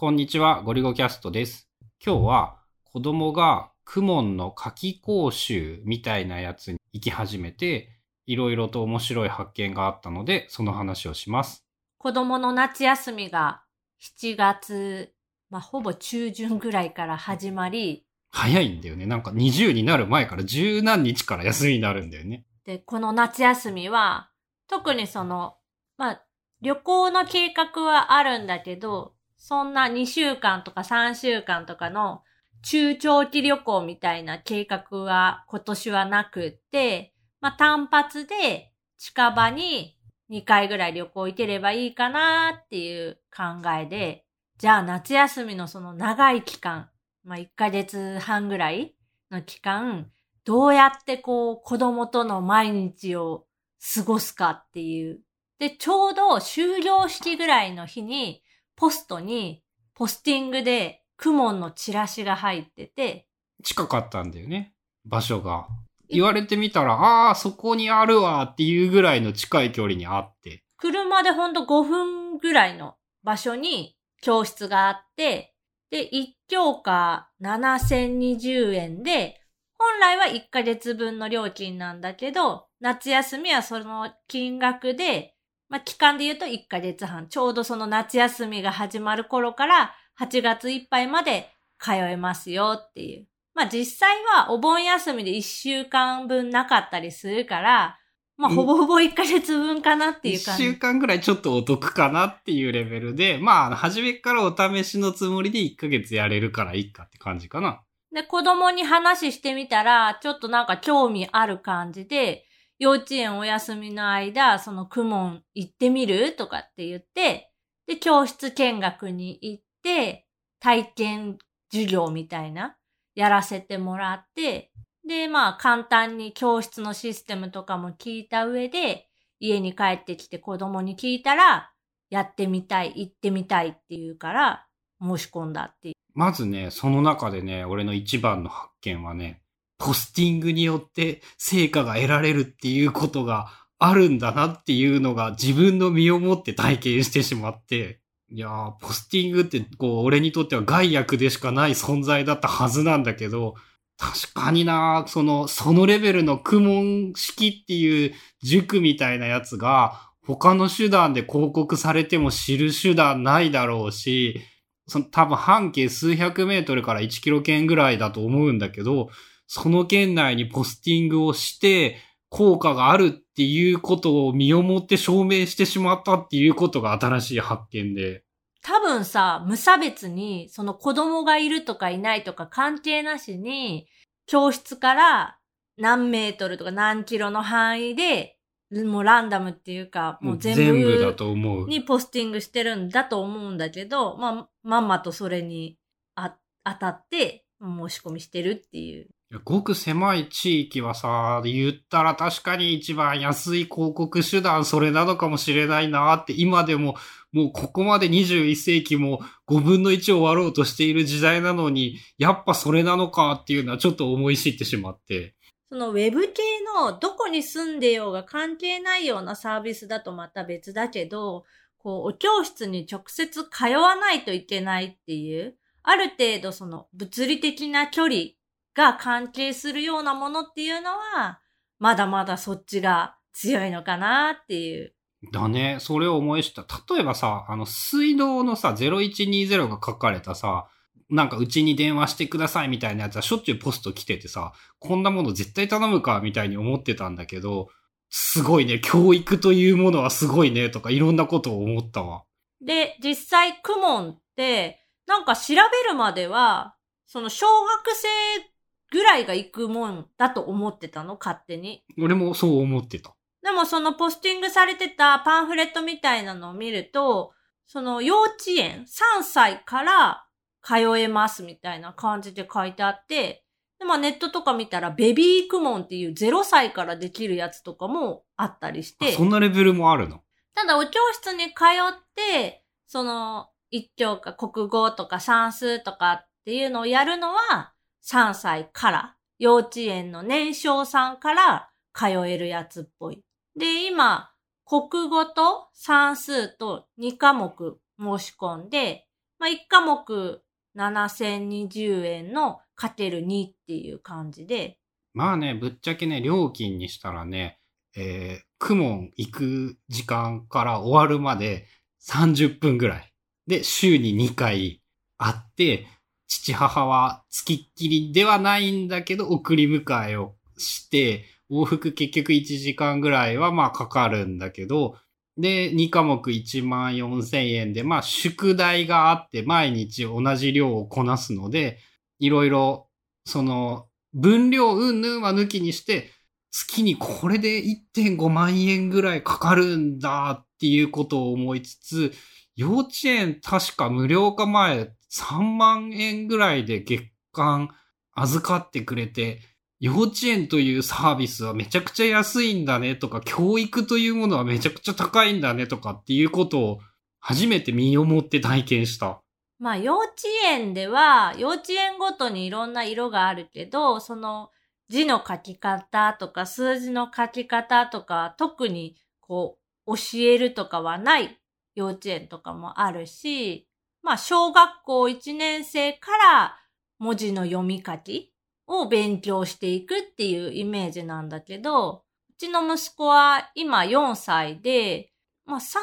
こんにちは、ゴリゴキャストです。今日は子供がクモンの夏季講習みたいなやつに行き始めて、いろいろと面白い発見があったので、その話をします。子供の夏休みが7月、まあ、ほぼ中旬ぐらいから始まり、早いんだよね。なんか20になる前から十何日から休みになるんだよね。で、この夏休みは、特にその、まあ、旅行の計画はあるんだけど、そんな2週間とか3週間とかの中長期旅行みたいな計画は今年はなくって、まあ、単発で近場に2回ぐらい旅行行ければいいかなっていう考えで、じゃあ夏休みのその長い期間、まあ、1ヶ月半ぐらいの期間、どうやってこう子供との毎日を過ごすかっていう。で、ちょうど終業式ぐらいの日に、ポストにポスティングでクモンのチラシが入ってて、近かったんだよね。場所が。言われてみたら、ああー、そこにあるわっていうぐらいの近い距離にあって。車でほんと5分ぐらいの場所に教室があって、で、1教科7020円で、本来は1ヶ月分の料金なんだけど、夏休みはその金額で、まあ、期間で言うと1ヶ月半。ちょうどその夏休みが始まる頃から8月いっぱいまで通えますよっていう。まあ、実際はお盆休みで1週間分なかったりするから、まあ、うんほぼほぼ1ヶ月分かなっていう一感じ。週間ぐらいちょっとお得かなっていうレベルで、まあ、初めからお試しのつもりで1ヶ月やれるからいいかって感じかな。で、子供に話してみたら、ちょっとなんか興味ある感じで、幼稚園お休みの間、そのクモン行ってみる？とかって言って、で、教室見学に行って、体験授業みたいな、やらせてもらって、で、まあ簡単に教室のシステムとかも聞いた上で、家に帰ってきて子供に聞いたら、やってみたい、行ってみたいって言うから、申し込んだっていう。まずね、その中でね、俺の一番の発見はね、ポスティングによって成果が得られるっていうことがあるんだなっていうのが自分の身をもって体験してしまって、いやー、ポスティングってこう、俺にとっては害悪でしかない存在だったはずなんだけど、確かになその、そのレベルの苦問式っていう塾みたいなやつが、他の手段で広告されても知る手段ないだろうし、その多分半径数百メートルから1キロ圏ぐらいだと思うんだけど、その圏内にポスティングをして、効果があるっていうことを身をもって証明してしまったっていうことが新しい発見で。多分さ、無差別に、その子供がいるとかいないとか関係なしに、教室から何メートルとか何キロの範囲で、もうランダムっていうか、もう全部全部だと思う。にポスティングしてるんだと思うんだけど、まあ、まんまとそれにあ当たって申し込みしてるっていう。ごく狭い地域はさ、言ったら確かに一番安い広告手段それなのかもしれないなって今でももうここまで21世紀も5分の1を終わろうとしている時代なのに、やっぱそれなのかっていうのはちょっと思い知ってしまって。そのウェブ系のどこに住んでようが関係ないようなサービスだとまた別だけど、こう、お教室に直接通わないといけないっていう、ある程度その物理的な距離が関係するようなものっていうのは、まだまだそっちが強いのかなっていう。だね、それを思い知った。例えばさ、あの、水道のさ、0120が書かれたさ、なんかうちに電話してくださいみたいなやつはしょっちゅうポスト来ててさ、こんなもの絶対頼むかみたいに思ってたんだけど、すごいね、教育というものはすごいね、とかいろんなことを思ったわ。で、実際、クモンって、なんか調べるまでは、その小学生ぐらいが行くもんだと思ってたの、勝手に。俺もそう思ってた。でもそのポスティングされてたパンフレットみたいなのを見ると、その幼稚園3歳から通えますみたいな感じで書いてあって、で、まあネットとか見たらベビークモンっていう0歳からできるやつとかもあったりして、あそんなレベルもあるの？ただお教室に通って、その一教科国語とか算数とかっていうのをやるのは3歳から、幼稚園の年少さんから通えるやつっぽい。で、今、国語と算数と2科目申し込んで、まあ、1科目7020円のかける2っていう感じで。まあね、ぶっちゃけね、料金にしたらね、えー、クモン行く時間から終わるまで30分ぐらい。で、週に2回会って、父母は付きっきりではないんだけど、送り迎えをして、往復結局1時間ぐらいはまあかかるんだけど、で、2科目1万4千円で、まあ宿題があって毎日同じ量をこなすので、いろいろ、その、分量うんぬんは抜きにして、月にこれで1.5万円ぐらいかかるんだっていうことを思いつつ、幼稚園確か無料化前3万円ぐらいで月間預かってくれて、幼稚園というサービスはめちゃくちゃ安いんだねとか、教育というものはめちゃくちゃ高いんだねとかっていうことを初めて身をもって体験した。まあ幼稚園では、幼稚園ごとにいろんな色があるけど、その字の書き方とか数字の書き方とか、特にこう教えるとかはない幼稚園とかもあるし、まあ小学校1年生から文字の読み書きを勉強していくっていうイメージなんだけど、うちの息子は今4歳で、まあ3歳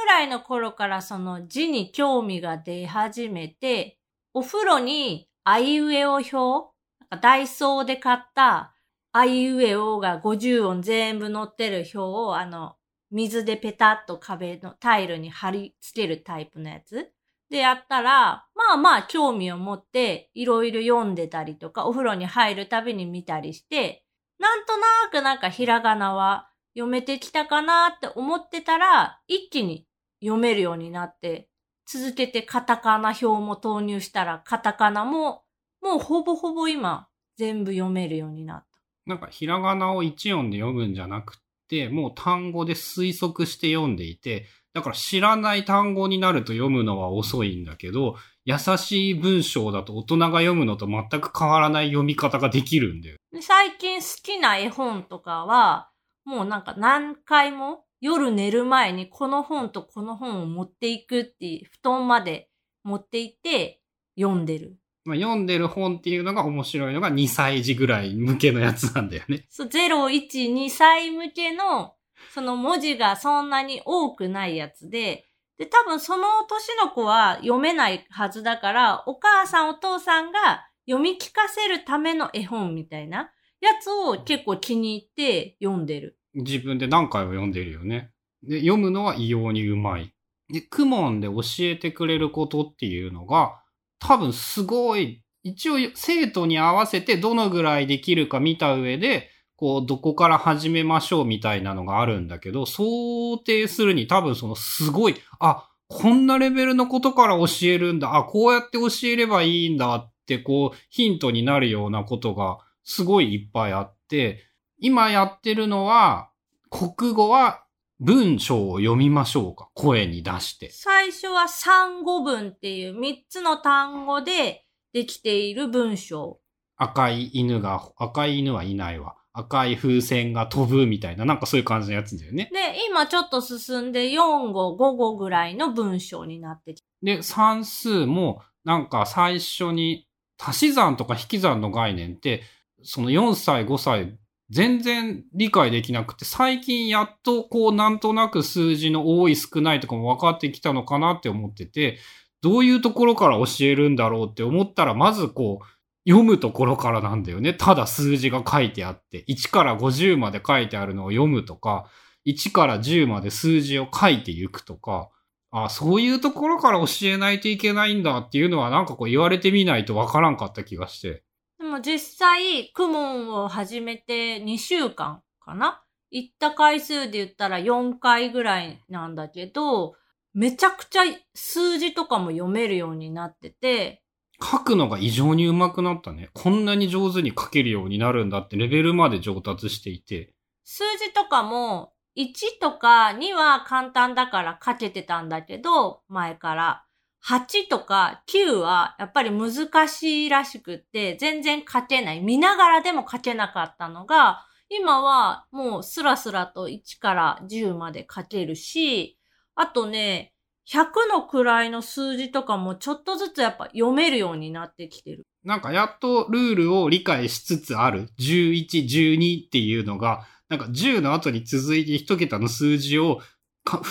ぐらいの頃からその字に興味が出始めて、お風呂にあいうえお表、ダイソーで買ったあいうえおが50音全部載ってる表をあの、水でペタッと壁のタイルに貼り付けるタイプのやつ。でやったら、まあまあ興味を持っていろいろ読んでたりとか、お風呂に入るたびに見たりして、なんとなくなんかひらがなは読めてきたかなって思ってたら、一気に読めるようになって、続けてカタカナ表も投入したら、カタカナももうほぼほぼ今全部読めるようになった。なんかひらがなを一音で読むんじゃなくて、もう単語で推測して読んでいて、だから知らない単語になると読むのは遅いんだけど、優しい文章だと大人が読むのと全く変わらない読み方ができるんだよ。最近好きな絵本とかは、もうなんか何回も夜寝る前にこの本とこの本を持っていくっていう、布団まで持っていって読んでる。まあ、読んでる本っていうのが面白いのが2歳児ぐらい向けのやつなんだよね。そう、0、1、2歳向けのその文字がそんなに多くないやつで、で、多分その年の子は読めないはずだから、お母さんお父さんが読み聞かせるための絵本みたいなやつを結構気に入って読んでる。自分で何回も読んでるよね。で、読むのは異様にうまい。で、クモンで教えてくれることっていうのが、多分すごい、一応生徒に合わせてどのぐらいできるか見た上で、こう、どこから始めましょうみたいなのがあるんだけど、想定するに多分そのすごい、あ、こんなレベルのことから教えるんだ、あ、こうやって教えればいいんだってこう、ヒントになるようなことがすごいいっぱいあって、今やってるのは、国語は文章を読みましょうか声に出して。最初は三語文っていう三つの単語でできている文章。赤い犬が、赤い犬はいないわ。赤い風船が飛ぶみたいな、なんかそういう感じのやつだよね。で、今ちょっと進んで4語、5語ぐらいの文章になってきで、算数も、なんか最初に、足し算とか引き算の概念って、その4歳、5歳、全然理解できなくて、最近やっとこうなんとなく数字の多い少ないとかも分かってきたのかなって思ってて、どういうところから教えるんだろうって思ったら、まずこう、読むところからなんだよね。ただ数字が書いてあって、1から50まで書いてあるのを読むとか、1から10まで数字を書いていくとか、あそういうところから教えないといけないんだっていうのはなんかこう言われてみないとわからんかった気がして。でも実際、クモンを始めて2週間かな？行った回数で言ったら4回ぐらいなんだけど、めちゃくちゃ数字とかも読めるようになってて、書くのが異常に上手くなったね。こんなに上手に書けるようになるんだってレベルまで上達していて。数字とかも、1とか2は簡単だから書けてたんだけど、前から。8とか9はやっぱり難しいらしくって、全然書けない。見ながらでも書けなかったのが、今はもうスラスラと1から10まで書けるし、あとね、100の位の数字とかもちょっとずつやっぱ読めるようになってきてる。なんかやっとルールを理解しつつある。11、12っていうのが、なんか10の後に続いて一桁の数字を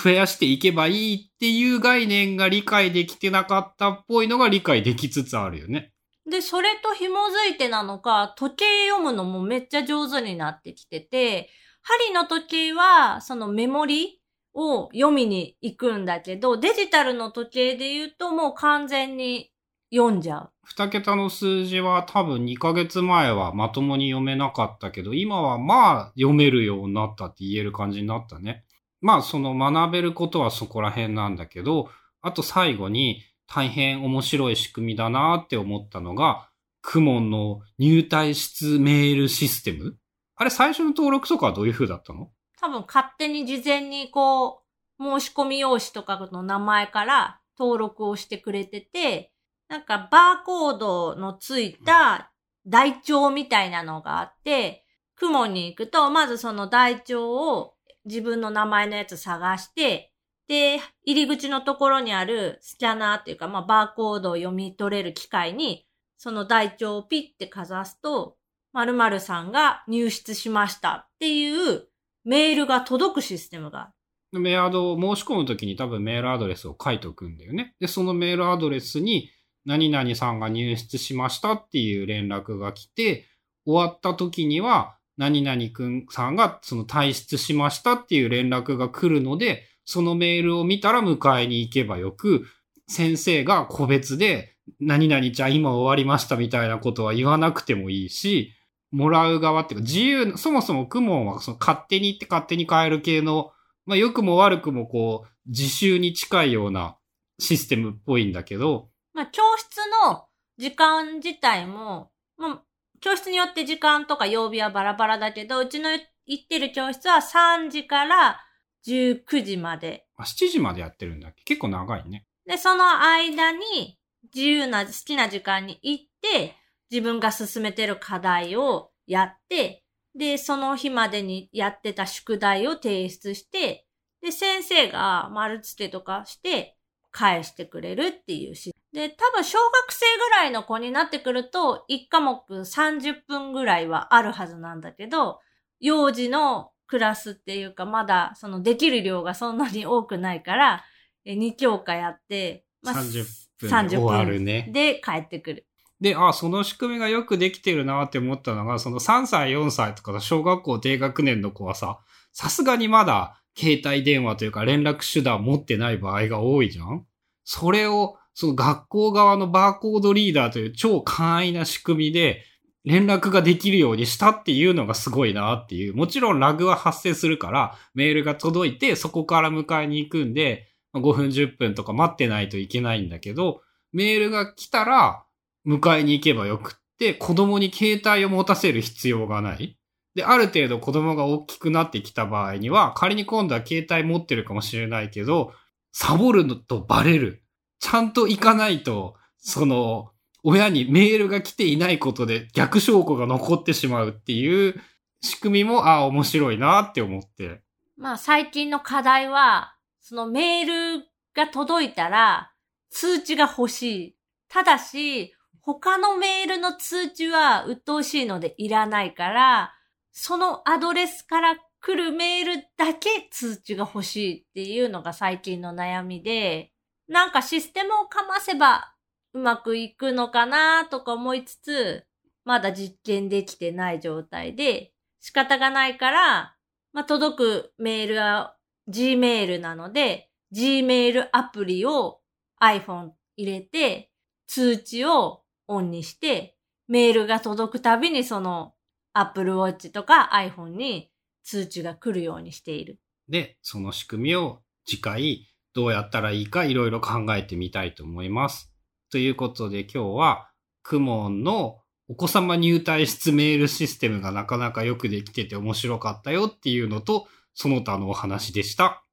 増やしていけばいいっていう概念が理解できてなかったっぽいのが理解できつつあるよね。で、それと紐づいてなのか、時計読むのもめっちゃ上手になってきてて、針の時計は、そのメモリを読みに行くんだけど、デジタルの時計で言うともう完全に読んじゃう。二桁の数字は多分2ヶ月前はまともに読めなかったけど、今はまあ読めるようになったって言える感じになったね。まあその学べることはそこら辺なんだけど、あと最後に大変面白い仕組みだなって思ったのが、クモンの入退出メールシステムあれ最初の登録とかはどういう風だったの？多分勝手に事前にこう、申し込み用紙とかの名前から登録をしてくれてて、なんかバーコードのついた台帳みたいなのがあって、雲に行くと、まずその台帳を自分の名前のやつ探して、で、入り口のところにあるスキャナーっていうか、まあバーコードを読み取れる機械に、その台帳をピッてかざすと、〇〇さんが入室しましたっていうメールが届くシステムがメアドを申し込むときに多分メールアドレスを書いておくんだよね。で、そのメールアドレスに何々さんが入室しましたっていう連絡が来て、終わった時には何々くんさんがその退出しましたっていう連絡が来るので、そのメールを見たら迎えに行けばよく、先生が個別で何々ちゃん今終わりましたみたいなことは言わなくてもいいし、もらう側っていうか自由、そもそもクモンはその勝手に行って勝手に変える系の、まあ良くも悪くもこう自習に近いようなシステムっぽいんだけど、まあ教室の時間自体も、まあ教室によって時間とか曜日はバラバラだけど、うちの行ってる教室は3時から19時まで。あ、7時までやってるんだっけ？結構長いね。で、その間に自由な好きな時間に行って、自分が進めてる課題をやって、で、その日までにやってた宿題を提出して、で、先生が丸付けとかして返してくれるっていうし。で、多分小学生ぐらいの子になってくると、1科目30分ぐらいはあるはずなんだけど、幼児のクラスっていうか、まだそのできる量がそんなに多くないから、2教科やって、まあ、30分で終わるね。で帰ってくる。で、あ、その仕組みがよくできてるなって思ったのが、その3歳、4歳とか小学校低学年の子はさ、さすがにまだ携帯電話というか連絡手段持ってない場合が多いじゃんそれを、その学校側のバーコードリーダーという超簡易な仕組みで連絡ができるようにしたっていうのがすごいなっていう。もちろんラグは発生するからメールが届いてそこから迎えに行くんで5分10分とか待ってないといけないんだけど、メールが来たら迎えに行けばよくって、子供に携帯を持たせる必要がない。で、ある程度子供が大きくなってきた場合には、仮に今度は携帯持ってるかもしれないけど、サボるのとバレる。ちゃんと行かないと、その、親にメールが来ていないことで逆証拠が残ってしまうっていう仕組みも、ああ、面白いなって思って。まあ最近の課題は、そのメールが届いたら通知が欲しい。ただし、他のメールの通知は鬱陶しいのでいらないから、そのアドレスから来るメールだけ通知が欲しいっていうのが最近の悩みで、なんかシステムをかませばうまくいくのかなとか思いつつ、まだ実験できてない状態で、仕方がないから、まあ、届くメールは Gmail なので、Gmail アプリを iPhone 入れて、通知をオンにして、メールが届くたびにその Apple Watch とか iPhone に通知が来るようにしている。で、その仕組みを次回どうやったらいいかいろいろ考えてみたいと思います。ということで今日はクモンのお子様入退室メールシステムがなかなかよくできてて面白かったよっていうのと、その他のお話でした。